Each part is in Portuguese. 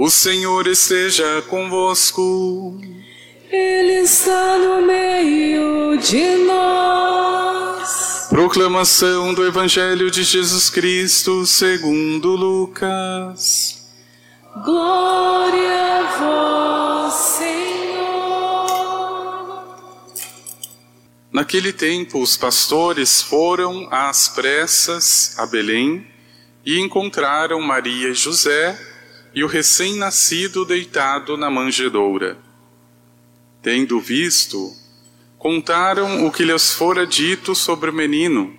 O Senhor esteja convosco. Ele está no meio de nós. Proclamação do Evangelho de Jesus Cristo segundo Lucas. Glória a vós, Senhor. Naquele tempo, os pastores foram às pressas a Belém e encontraram Maria e José e o recém-nascido deitado na manjedoura. Tendo visto, contaram o que lhes fora dito sobre o menino,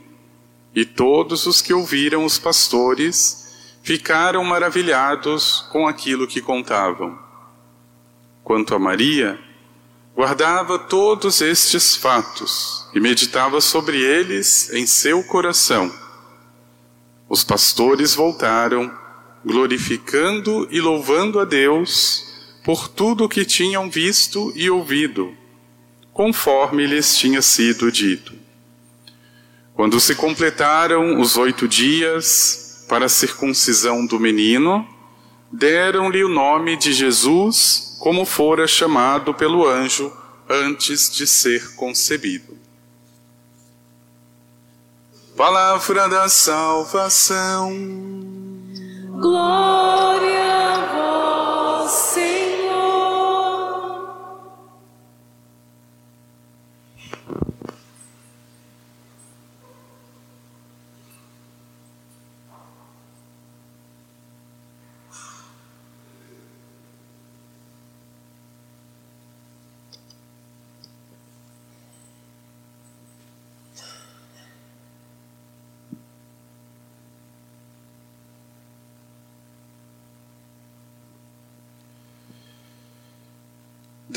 e todos os que ouviram os pastores ficaram maravilhados com aquilo que contavam. Quanto a Maria, guardava todos estes fatos e meditava sobre eles em seu coração. Os pastores voltaram, glorificando e louvando a Deus por tudo o que tinham visto e ouvido, conforme lhes tinha sido dito. Quando se completaram os oito dias para a circuncisão do menino, deram-lhe o nome de Jesus, como fora chamado pelo anjo antes de ser concebido. Palavra da salvação. Glória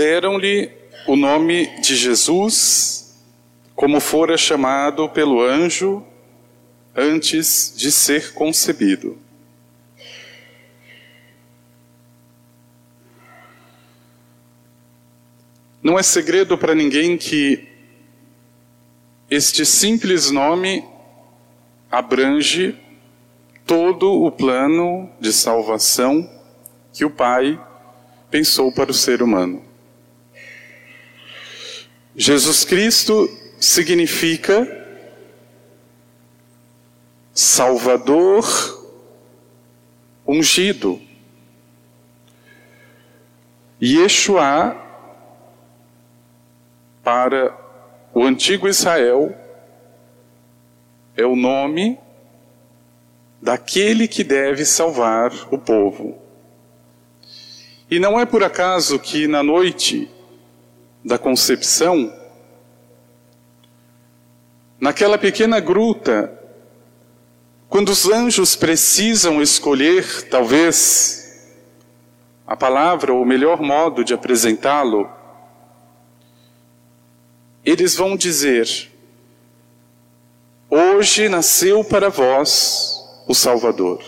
Deram-lhe o nome de Jesus, como fora chamado pelo anjo antes de ser concebido. Não é segredo para ninguém que este simples nome abrange todo o plano de salvação que o Pai pensou para o ser humano. Jesus Cristo significa Salvador ungido. Yeshua, para o antigo Israel, é o nome daquele que deve salvar o povo. E não é por acaso que na noite da concepção, naquela pequena gruta, quando os anjos precisam escolher, talvez, a palavra ou o melhor modo de apresentá-lo, eles vão dizer: Hoje nasceu para vós o Salvador.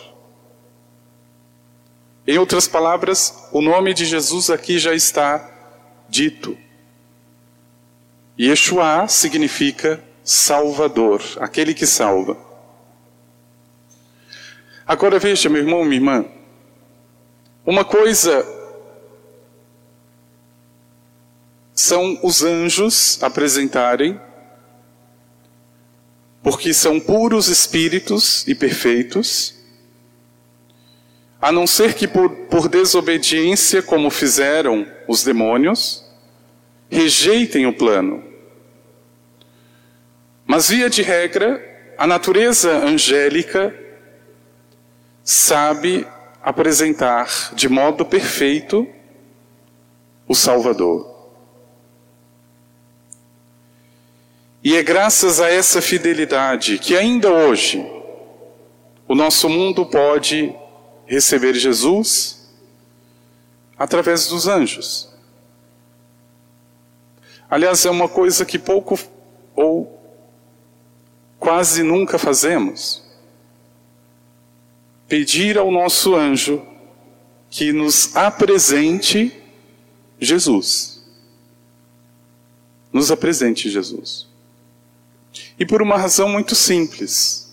Em outras palavras, o nome de Jesus aqui já está dito. Yeshua significa Salvador, aquele que salva. Agora veja, meu irmão, minha irmã, uma coisa são os anjos apresentarem, porque são puros espíritos e perfeitos, a não ser que por, por desobediência, como fizeram os demônios, rejeitem o plano. Mas, via de regra, a natureza angélica sabe apresentar de modo perfeito o Salvador. E é graças a essa fidelidade que ainda hoje o nosso mundo pode receber Jesus através dos anjos. Aliás, é uma coisa que pouco ou quase nunca fazemos. Pedir ao nosso anjo que nos apresente Jesus. Nos apresente Jesus. E por uma razão muito simples.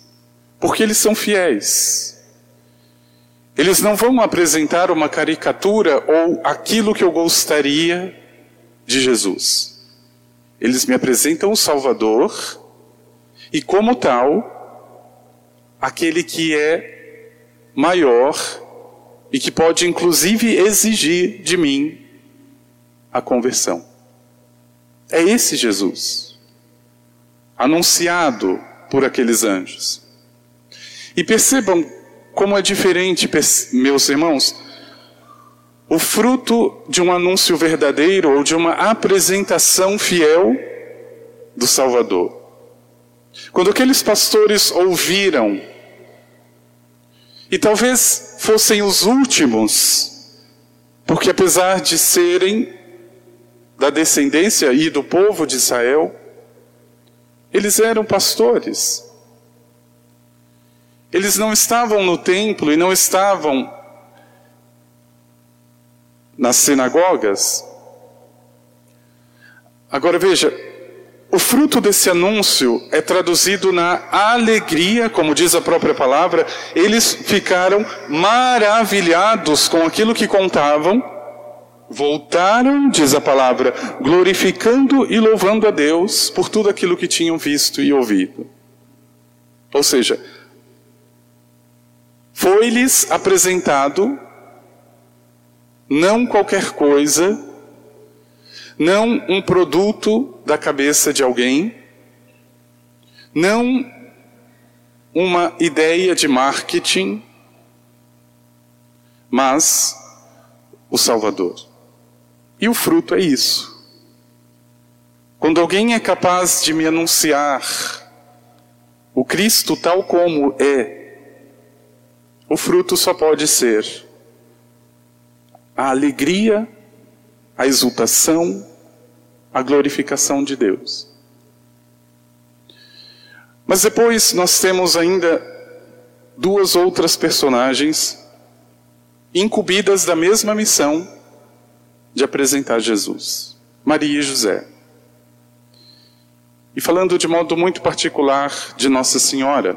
Porque eles são fiéis. Eles não vão apresentar uma caricatura ou aquilo que eu gostaria de Jesus. Eles me apresentam o Salvador e, como tal, aquele que é maior e que pode inclusive exigir de mim a conversão. É esse Jesus, anunciado por aqueles anjos. E percebam como é diferente, meus irmãos, o fruto de um anúncio verdadeiro ou de uma apresentação fiel do Salvador. Quando aqueles pastores ouviram, e talvez fossem os últimos, porque apesar de serem da descendência e do povo de Israel, eles eram pastores. Eles não estavam no templo e não estavam nas sinagogas. Agora veja, o fruto desse anúncio é traduzido na alegria, como diz a própria palavra. Eles ficaram maravilhados com aquilo que contavam, voltaram, diz a palavra, glorificando e louvando a Deus por tudo aquilo que tinham visto e ouvido. Ou seja, foi-lhes apresentado não qualquer coisa, não um produto da cabeça de alguém, não uma ideia de marketing, mas o Salvador. E o fruto é isso. Quando alguém é capaz de me anunciar o Cristo tal como é, o fruto só pode ser a alegria, a exultação, a glorificação de Deus. Mas depois nós temos ainda duas outras personagens incumbidas da mesma missão de apresentar Jesus: Maria e José. E falando de modo muito particular de Nossa Senhora,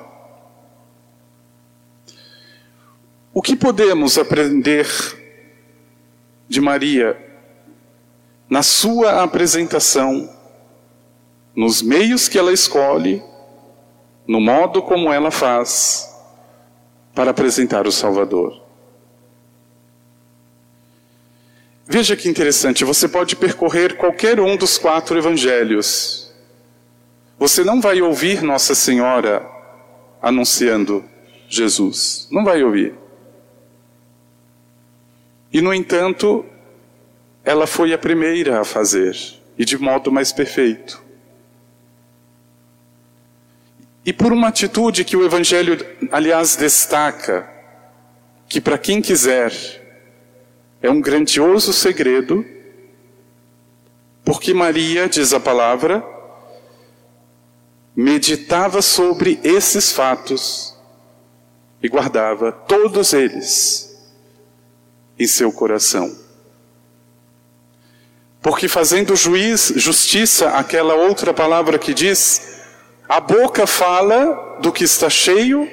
O que podemos aprender de Maria na sua apresentação, nos meios que ela escolhe, no modo como ela faz para apresentar o Salvador? Veja que interessante, você pode percorrer qualquer um dos quatro evangelhos. Você não vai ouvir Nossa Senhora anunciando Jesus. Não vai ouvir. E, no entanto, ela foi a primeira a fazer, e de modo mais perfeito. E por uma atitude que o Evangelho, aliás, destaca, que para quem quiser é um grandioso segredo, porque Maria, diz a palavra, meditava sobre esses fatos e guardava todos eles em seu coração. Porque fazendo juiz, justiça, aquela outra palavra que diz, a boca fala do que está cheio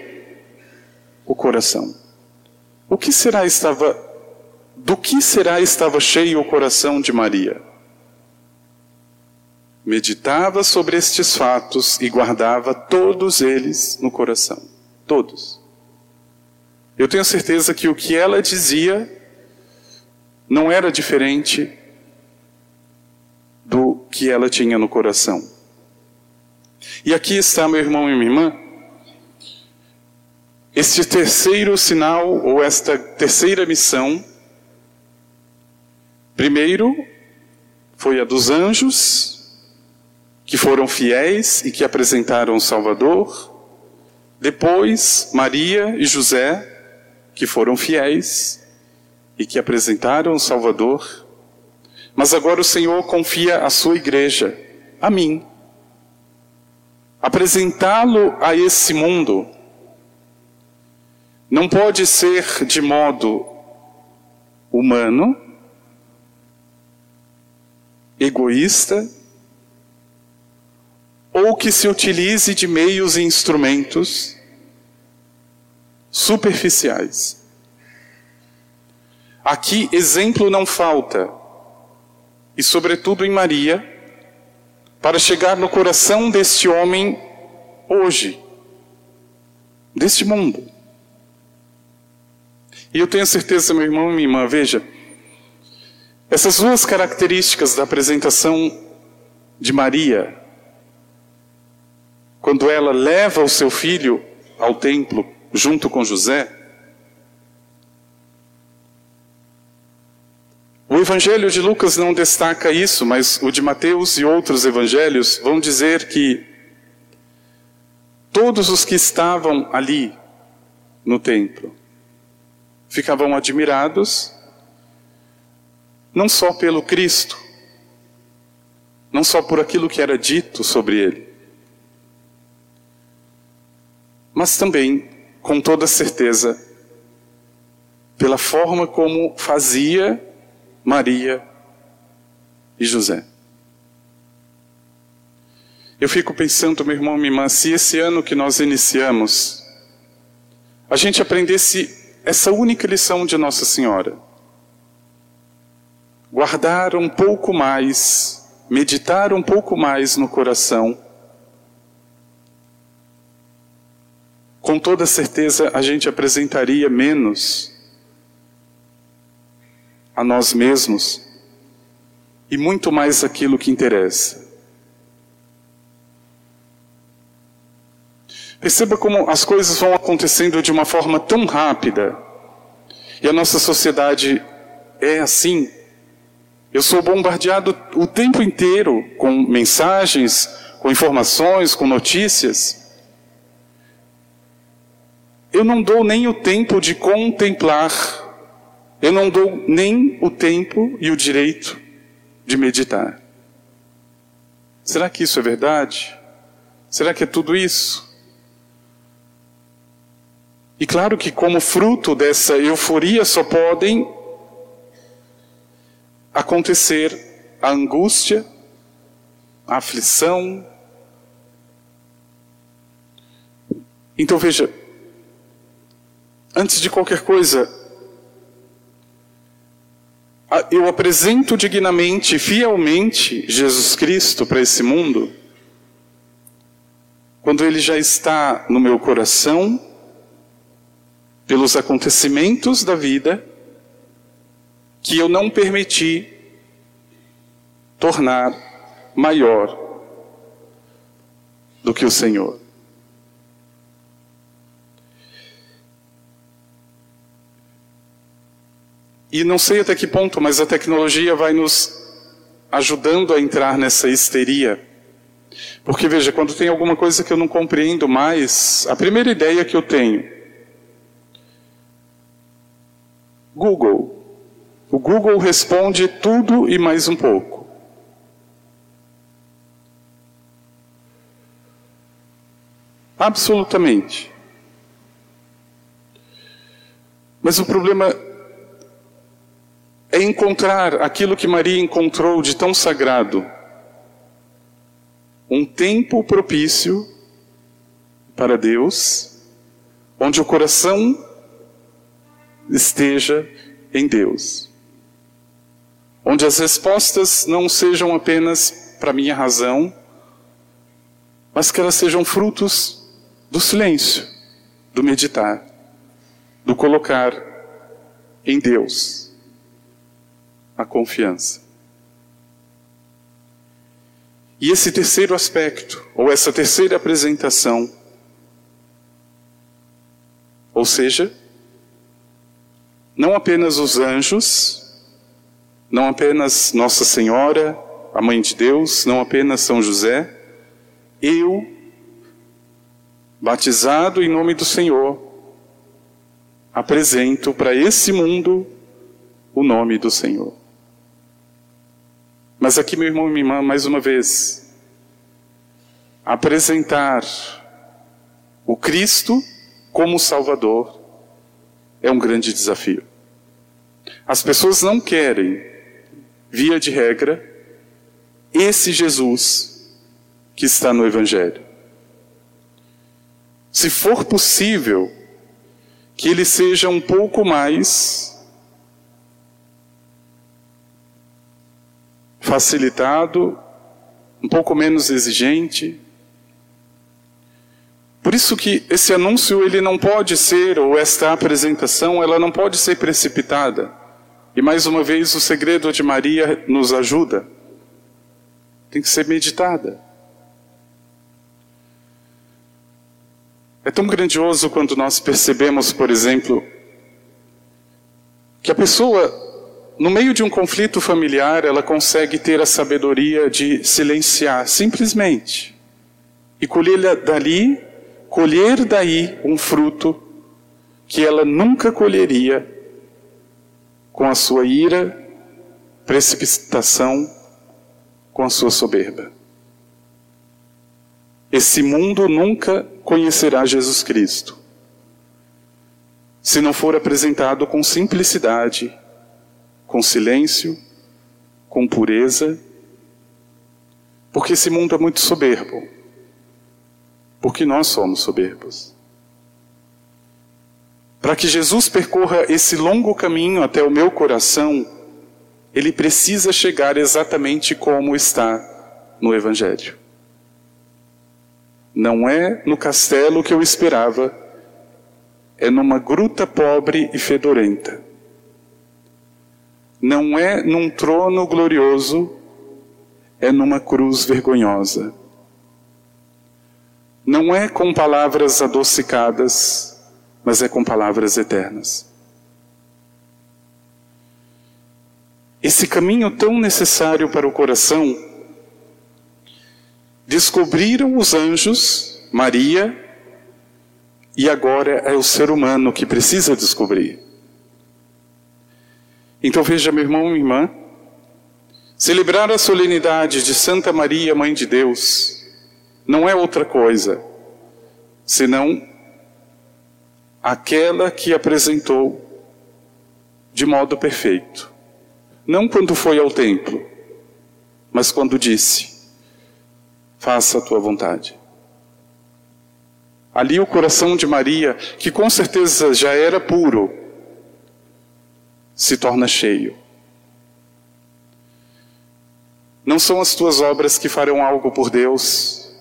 o coração. O que será estava do que será estava cheio o coração de Maria? Meditava sobre estes fatos e guardava todos eles no coração, todos. Eu tenho certeza que o que ela dizia não era diferente do que ela tinha no coração. E aqui está, meu irmão e minha irmã, este terceiro sinal, ou esta terceira missão. Primeiro, foi a dos anjos, que foram fiéis e que apresentaram o Salvador. Depois, Maria e José, que foram fiéis e que apresentaram o Salvador, mas agora o Senhor confia a sua igreja, a mim, apresentá-lo a esse mundo. Não pode ser de modo humano, egoísta, ou que se utilize de meios e instrumentos superficiais. Aqui exemplo não falta, e sobretudo em Maria, para chegar no coração deste homem hoje, deste mundo. E eu tenho certeza, meu irmão e minha irmã, veja, essas duas características da apresentação de Maria, quando ela leva o seu filho ao templo junto com José, O Evangelho de Lucas não destaca isso, mas o de Mateus e outros evangelhos vão dizer que todos os que estavam ali no templo ficavam admirados, não só pelo Cristo, não só por aquilo que era dito sobre ele, mas também, com toda certeza, pela forma como fazia Maria e José. Eu fico pensando, meu irmão, minha irmã, se esse ano que nós iniciamos, a gente aprendesse essa única lição de Nossa Senhora. Guardar um pouco mais, meditar um pouco mais no coração. Com toda certeza a gente apresentaria menos a nós mesmos e muito mais aquilo que interessa. Perceba como as coisas vão acontecendo de uma forma tão rápida. E a nossa sociedade é assim. Eu sou bombardeado o tempo inteiro com mensagens, com informações, com notícias. Eu não dou nem o tempo de contemplar eu não dou nem o tempo e o direito de meditar. Será que isso é verdade? Será que é tudo isso? E claro que, como fruto dessa euforia, só podem acontecer a angústia, a aflição. Então veja, antes de qualquer coisa, eu apresento dignamente, fielmente Jesus Cristo para esse mundo, quando ele já está no meu coração, pelos acontecimentos da vida, que eu não permiti tornar maior do que o Senhor. E não sei até que ponto, mas a tecnologia vai nos ajudando a entrar nessa histeria. Porque veja, quando tem alguma coisa que eu não compreendo mais, a primeira ideia que eu tenho, Google. O Google responde tudo e mais um pouco. Absolutamente. Mas o problema encontrar aquilo que Maria encontrou de tão sagrado. Um tempo propício para Deus, onde o coração esteja em Deus. Onde as respostas não sejam apenas para minha razão, mas que elas sejam frutos do silêncio, do meditar, do colocar em Deus a confiança. E esse terceiro aspecto, ou essa terceira apresentação, ou seja, não apenas os anjos, não apenas Nossa Senhora, a Mãe de Deus, não apenas São José, eu, batizado em nome do Senhor, apresento para esse mundo o nome do Senhor. Mas aqui, meu irmão e minha irmã, mais uma vez, apresentar o Cristo como Salvador é um grande desafio. As pessoas não querem, via de regra, esse Jesus que está no Evangelho. Se for possível, que ele seja um pouco mais facilitado, um pouco menos exigente. Por isso que esse anúncio ele não pode ser ou esta apresentação, ela não pode ser precipitada. E mais uma vez o segredo de Maria nos ajuda. Tem que ser meditada. É tão grandioso quando nós percebemos, por exemplo, que a pessoa, no meio de um conflito familiar, ela consegue ter a sabedoria de silenciar, simplesmente, e colher dali, colher daí um fruto que ela nunca colheria com a sua ira, precipitação, com a sua soberba. Esse mundo nunca conhecerá Jesus Cristo se não for apresentado com simplicidade, com silêncio, com pureza, porque esse mundo é muito soberbo, porque nós somos soberbos. Para que Jesus percorra esse longo caminho até o meu coração, ele precisa chegar exatamente como está no Evangelho. Não é no castelo que eu esperava, é numa gruta pobre e fedorenta. Não é num trono glorioso, é numa cruz vergonhosa. Não é com palavras adocicadas, mas é com palavras eternas. Esse caminho tão necessário para o coração descobriram os anjos, Maria, e agora é o ser humano que precisa descobrir. Então veja, meu irmão e minha irmã, celebrar a solenidade de Santa Maria, Mãe de Deus, não é outra coisa senão aquela que apresentou de modo perfeito. Não quando foi ao templo, mas quando disse: faça a tua vontade. Ali o coração de Maria, que com certeza já era puro, se torna cheio. Não são as tuas obras que farão algo por Deus,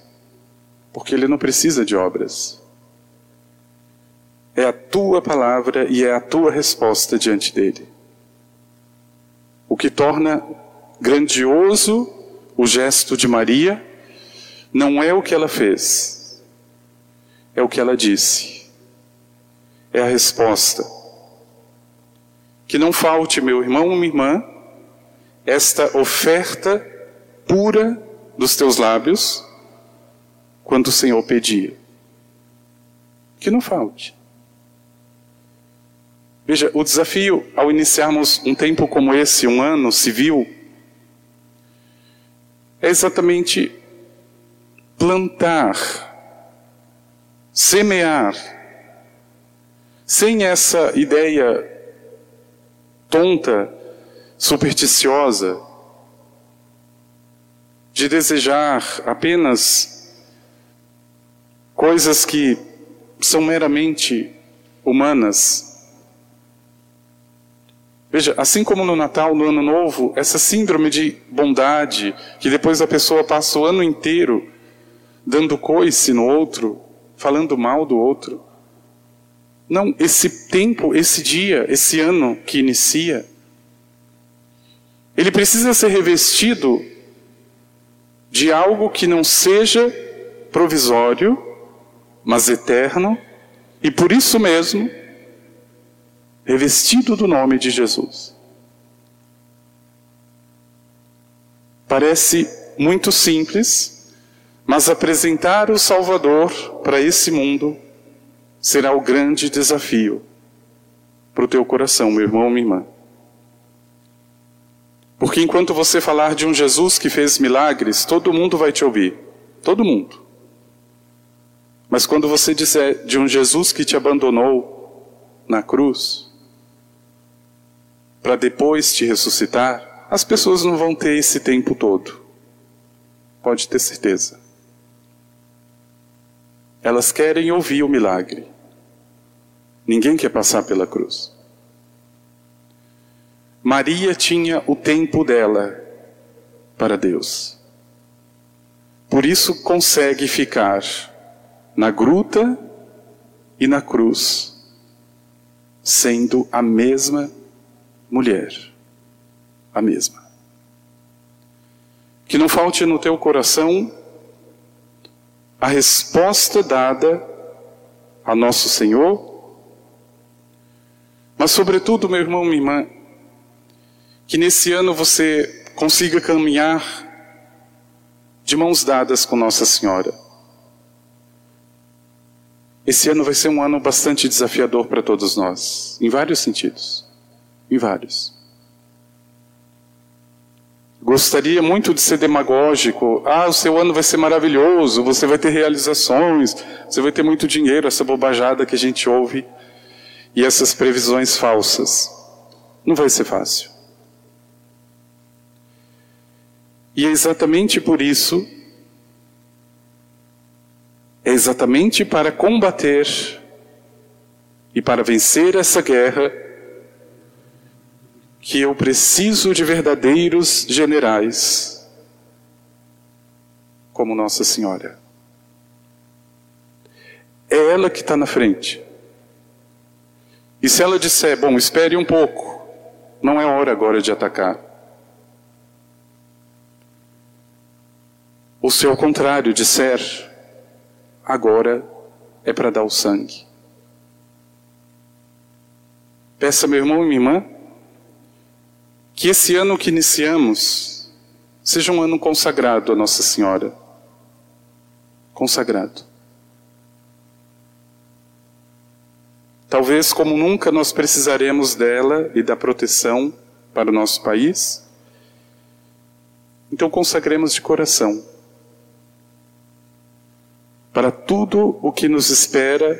porque Ele não precisa de obras. É a tua palavra e é a tua resposta diante dele. O que torna grandioso o gesto de Maria não é o que ela fez, é o que ela disse. É a resposta. Que não falte, meu irmão ou minha irmã, esta oferta pura dos teus lábios quando o Senhor pedia. Que não falte. Veja, o desafio ao iniciarmos um tempo como esse, um ano civil, é exatamente plantar, semear, sem essa ideia tonta, supersticiosa, de desejar apenas coisas que são meramente humanas. Veja, assim como no Natal, no Ano Novo, essa síndrome de bondade, que depois a pessoa passa o ano inteiro dando coice no outro, falando mal do outro. Não, esse tempo, esse dia, esse ano que inicia, ele precisa ser revestido de algo que não seja provisório, mas eterno, e por isso mesmo, revestido do nome de Jesus. Parece muito simples, mas apresentar o Salvador para esse mundo será o grande desafio para o teu coração, meu irmão, minha irmã. Porque enquanto você falar de um Jesus que fez milagres, todo mundo vai te ouvir. Todo mundo. Mas quando você disser de um Jesus que te abandonou na cruz, para depois te ressuscitar, as pessoas não vão ter esse tempo todo. Pode ter certeza. Elas querem ouvir o milagre. Ninguém quer passar pela cruz. Maria tinha o tempo dela, para Deus. Por isso consegue ficar na gruta e na cruz, sendo a mesma mulher. A mesma. Que não falte no teu coração a resposta dada a nosso Senhor, mas, sobretudo, meu irmão, minha irmã, que nesse ano você consiga caminhar de mãos dadas com Nossa Senhora. Esse ano vai ser um ano bastante desafiador para todos nós, em vários sentidos. Em vários. Gostaria muito de ser demagógico. Ah, o seu ano vai ser maravilhoso, você vai ter realizações, você vai ter muito dinheiro, essa bobajada que a gente ouve e essas previsões falsas. Não vai ser fácil. E é exatamente por isso, é exatamente para combater e para vencer essa guerra que eu preciso de verdadeiros generais, como Nossa Senhora. É ela que está na frente. E se ela disser, bom, espere um pouco, não é hora agora de atacar. Ou se ao contrário disser, agora é para dar o sangue. Peça, meu irmão e minha irmã, que esse ano que iniciamos seja um ano consagrado a Nossa Senhora. Consagrado. Talvez como nunca nós precisaremos dela e da proteção para o nosso país. Então consagremos de coração. Para tudo o que nos espera,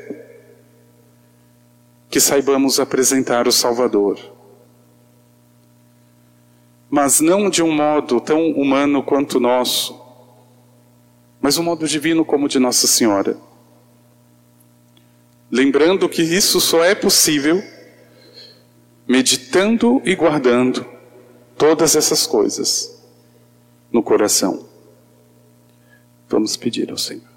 que saibamos apresentar o Salvador mas não de um modo tão humano quanto o nosso, mas um modo divino como o de Nossa Senhora. Lembrando que isso só é possível meditando e guardando todas essas coisas no coração. Vamos pedir ao Senhor.